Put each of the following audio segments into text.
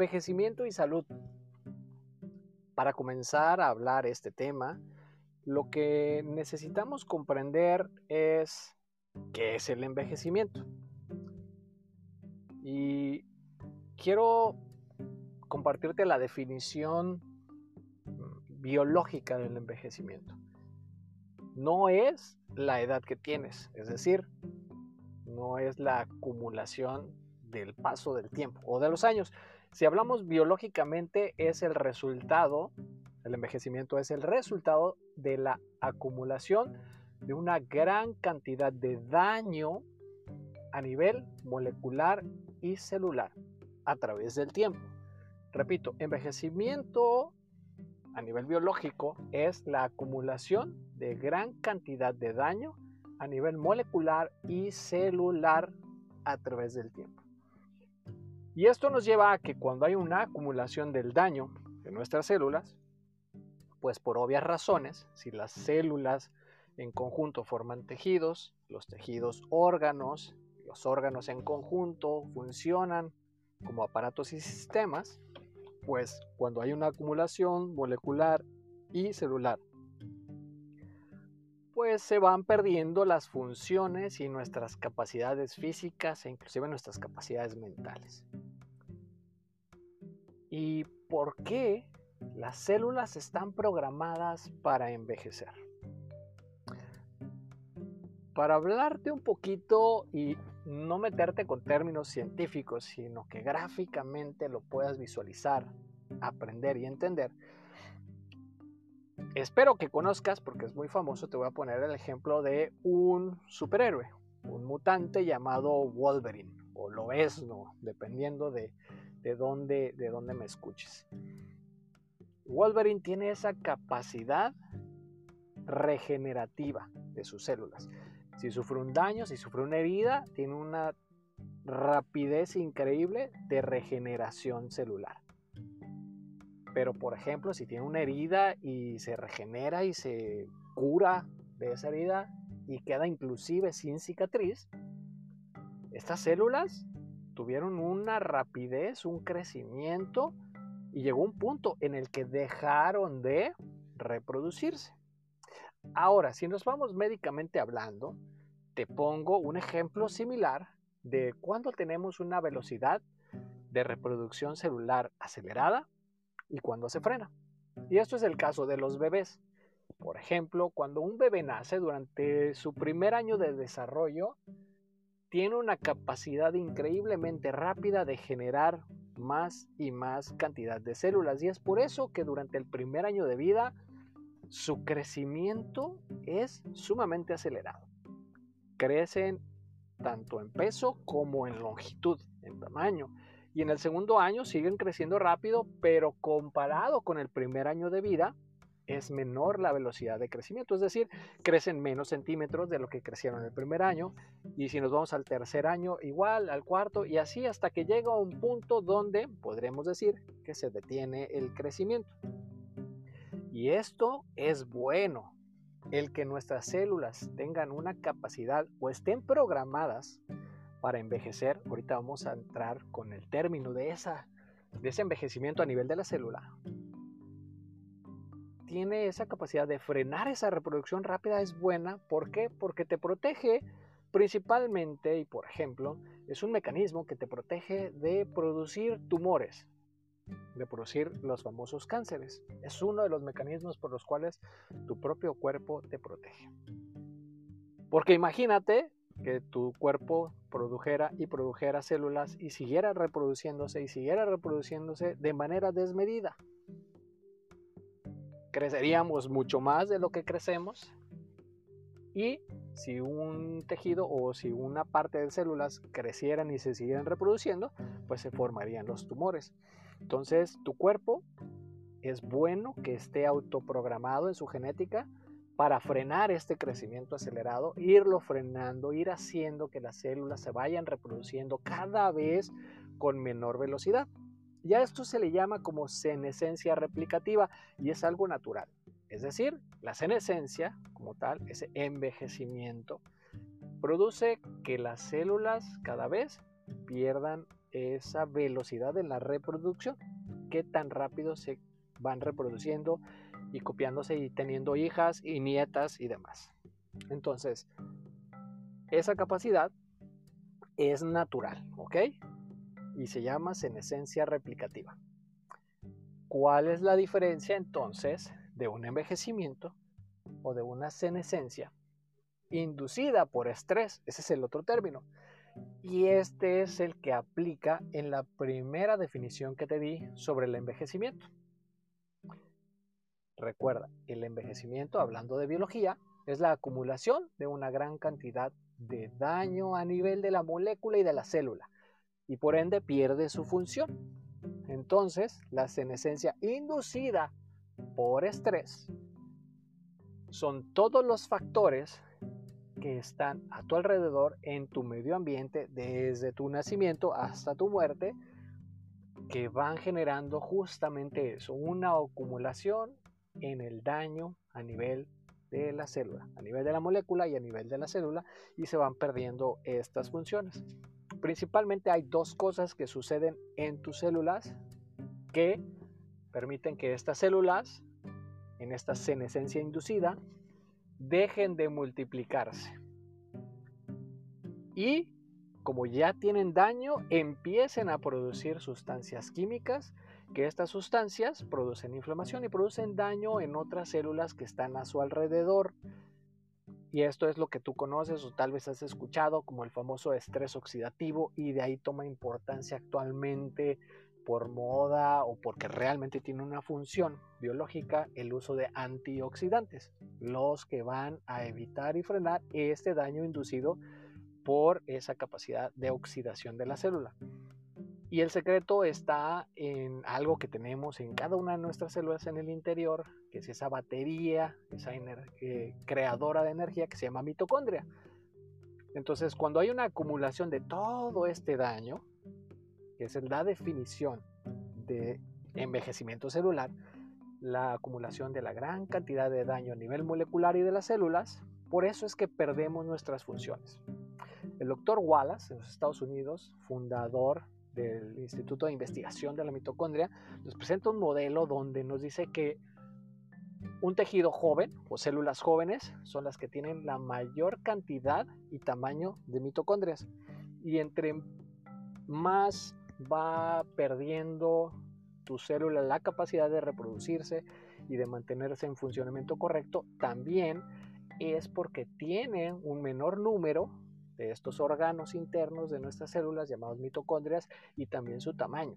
Envejecimiento y salud. Para comenzar a hablar este tema, lo que necesitamos comprender es qué es el envejecimiento. Y quiero compartirte la definición biológica del envejecimiento. No es la edad que tienes, es decir, no es la acumulación del paso del tiempo o de los años. Si hablamos biológicamente es el resultado, el envejecimiento es el resultado de la acumulación de una gran cantidad de daño a nivel molecular y celular a través del tiempo. Repito, envejecimiento a nivel biológico es la acumulación de gran cantidad de daño a nivel molecular y celular a través del tiempo. Y esto nos lleva a que cuando hay una acumulación del daño de nuestras células, pues por obvias razones, si las células en conjunto forman tejidos, los tejidos órganos, los órganos en conjunto funcionan como aparatos y sistemas, pues cuando hay una acumulación molecular y celular, pues se van perdiendo las funciones y nuestras capacidades físicas e inclusive nuestras capacidades mentales. ¿Y por qué las células están programadas para envejecer? Para hablarte un poquito y no meterte con términos científicos, sino que gráficamente lo puedas visualizar, aprender y entender. Espero que conozcas, porque es muy famoso, te voy a poner el ejemplo de un superhéroe, un mutante llamado Wolverine, o lo es, no, dependiendo de, de, dónde, de dónde me escuches. Wolverine tiene esa capacidad regenerativa de sus células. Si sufre un daño, si sufre una herida, tiene una rapidez increíble de regeneración celular. Pero por ejemplo, si tiene una herida y se regenera y se cura de esa herida y queda inclusive sin cicatriz, estas células tuvieron una rapidez, un crecimiento y llegó un punto en el que dejaron de reproducirse. Ahora, si nos vamos médicamente hablando, te pongo un ejemplo similar de cuando tenemos una velocidad de reproducción celular acelerada y cuando se frena. Y esto es el caso de los bebés. Por ejemplo, cuando un bebé nace durante su primer año de desarrollo, tiene una capacidad increíblemente rápida de generar más y más cantidad de células. Y es por eso que durante el primer año de vida su crecimiento es sumamente acelerado. Crecen tanto en peso como en longitud, en tamaño. Y en el segundo año siguen creciendo rápido, pero comparado con el primer año de vida, es menor la velocidad de crecimiento, es decir, crecen menos centímetros de lo que crecieron el primer año, y si nos vamos al tercer año, igual, al cuarto, y así hasta que llega a un punto donde podremos decir que se detiene el crecimiento. Y esto es bueno. El que nuestras células tengan una capacidad o estén programadas para envejecer, ahorita vamos a entrar con el término de, esa, de ese envejecimiento a nivel de la célula, tiene esa capacidad de frenar esa reproducción rápida es buena. ¿Por qué? Porque te protege principalmente, y por ejemplo, es un mecanismo que te protege de producir tumores de producir los famosos cánceres. Es uno de los mecanismos por los cuales tu propio cuerpo te protege. Porque imagínate que tu cuerpo produjera y produjera células y siguiera reproduciéndose y siguiera reproduciéndose de manera desmedida. Creceríamos mucho más de lo que crecemos y si un tejido o si una parte de células crecieran y se siguieran reproduciendo, pues se formarían los tumores. Entonces, tu cuerpo es bueno que esté autoprogramado en su genética para frenar este crecimiento acelerado, irlo frenando, ir haciendo que las células se vayan reproduciendo cada vez con menor velocidad. Ya esto se le llama como senescencia replicativa y es algo natural. Es decir, la senescencia, como tal, ese envejecimiento, produce que las células cada vez pierdan esa velocidad en la reproducción, qué tan rápido se van reproduciendo y copiándose y teniendo hijas y nietas y demás. Entonces, esa capacidad es natural, ¿ok? Y se llama senescencia replicativa. ¿Cuál es la diferencia entonces de un envejecimiento o de una senescencia inducida por estrés? Ese es el otro término. Y este es el que aplica en la primera definición que te di sobre el envejecimiento. Recuerda, el envejecimiento, hablando de biología, es la acumulación de una gran cantidad de daño a nivel de la molécula y de la célula, y por ende pierde su función. Entonces, la senescencia inducida por estrés son todos los factores que están a tu alrededor en tu medio ambiente desde tu nacimiento hasta tu muerte que van generando justamente eso, una acumulación en el daño a nivel de la célula, a nivel de la molécula y a nivel de la célula, y se van perdiendo estas funciones. Principalmente hay dos cosas que suceden en tus células que permiten que estas células, en esta senescencia inducida, dejen de multiplicarse. Y como ya tienen daño, empiecen a producir sustancias químicas que estas sustancias producen inflamación y producen daño en otras células que están a su alrededor. Y esto es lo que tú conoces o tal vez has escuchado como el famoso estrés oxidativo y de ahí toma importancia actualmente por moda o porque realmente tiene una función biológica el uso de antioxidantes, los que van a evitar y frenar este daño inducido por esa capacidad de oxidación de la célula. Y el secreto está en algo que tenemos en cada una de nuestras células en el interior, que es esa batería, esa eh, creadora de energía que se llama mitocondria. Entonces, cuando hay una acumulación de todo este daño, que es la definición de envejecimiento celular, la acumulación de la gran cantidad de daño a nivel molecular y de las células, por eso es que perdemos nuestras funciones. El doctor Wallace, en los Estados Unidos, fundador del Instituto de Investigación de la Mitocondria, nos presenta un modelo donde nos dice que un tejido joven o células jóvenes son las que tienen la mayor cantidad y tamaño de mitocondrias. Y entre más va perdiendo tu célula la capacidad de reproducirse y de mantenerse en funcionamiento correcto, también es porque tienen un menor número de estos órganos internos de nuestras células llamados mitocondrias y también su tamaño.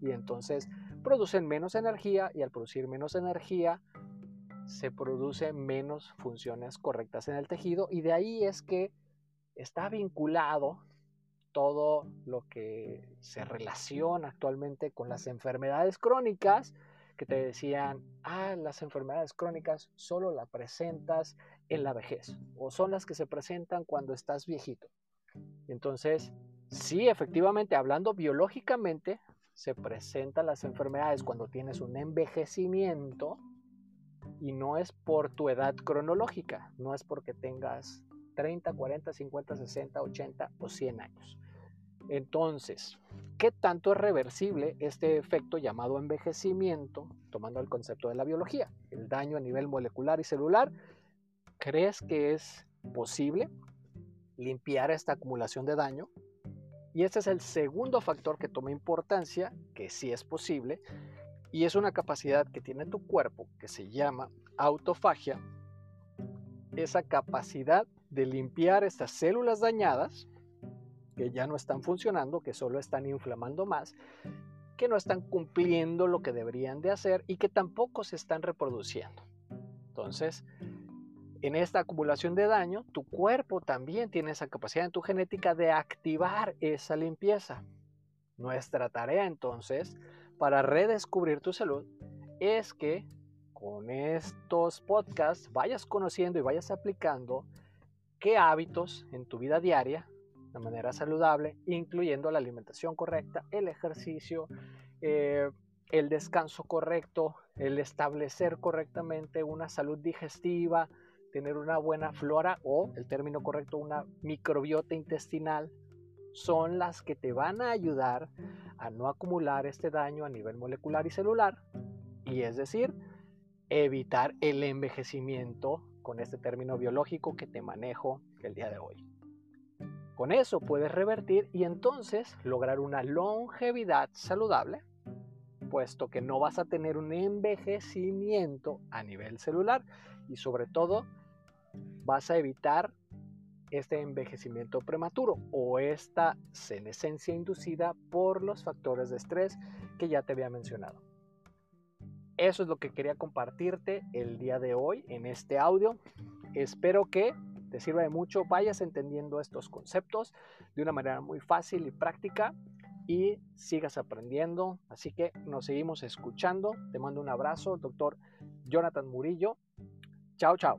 Y entonces producen menos energía y al producir menos energía se producen menos funciones correctas en el tejido y de ahí es que está vinculado todo lo que se relaciona actualmente con las enfermedades crónicas te decían, ah, las enfermedades crónicas solo las presentas en la vejez o son las que se presentan cuando estás viejito. Entonces, sí, efectivamente, hablando biológicamente, se presentan las enfermedades cuando tienes un envejecimiento y no es por tu edad cronológica, no es porque tengas 30, 40, 50, 60, 80 o 100 años. Entonces, ¿qué tanto es reversible este efecto llamado envejecimiento, tomando el concepto de la biología, el daño a nivel molecular y celular? ¿Crees que es posible limpiar esta acumulación de daño? Y este es el segundo factor que toma importancia, que sí es posible, y es una capacidad que tiene tu cuerpo que se llama autofagia, esa capacidad de limpiar estas células dañadas que ya no están funcionando, que solo están inflamando más, que no están cumpliendo lo que deberían de hacer y que tampoco se están reproduciendo. Entonces, en esta acumulación de daño, tu cuerpo también tiene esa capacidad en tu genética de activar esa limpieza. Nuestra tarea entonces para redescubrir tu salud es que con estos podcasts vayas conociendo y vayas aplicando qué hábitos en tu vida diaria de manera saludable, incluyendo la alimentación correcta, el ejercicio, eh, el descanso correcto, el establecer correctamente una salud digestiva, tener una buena flora o, el término correcto, una microbiota intestinal son las que te van a ayudar a no acumular este daño a nivel molecular y celular, y es decir, evitar el envejecimiento con este término biológico que te manejo el día de hoy. Con eso puedes revertir y entonces lograr una longevidad saludable, puesto que no vas a tener un envejecimiento a nivel celular y sobre todo vas a evitar este envejecimiento prematuro o esta senescencia inducida por los factores de estrés que ya te había mencionado. Eso es lo que quería compartirte el día de hoy en este audio. Espero que te sirva de mucho, vayas entendiendo estos conceptos de una manera muy fácil y práctica y sigas aprendiendo. Así que nos seguimos escuchando. Te mando un abrazo, doctor Jonathan Murillo. Chao, chao.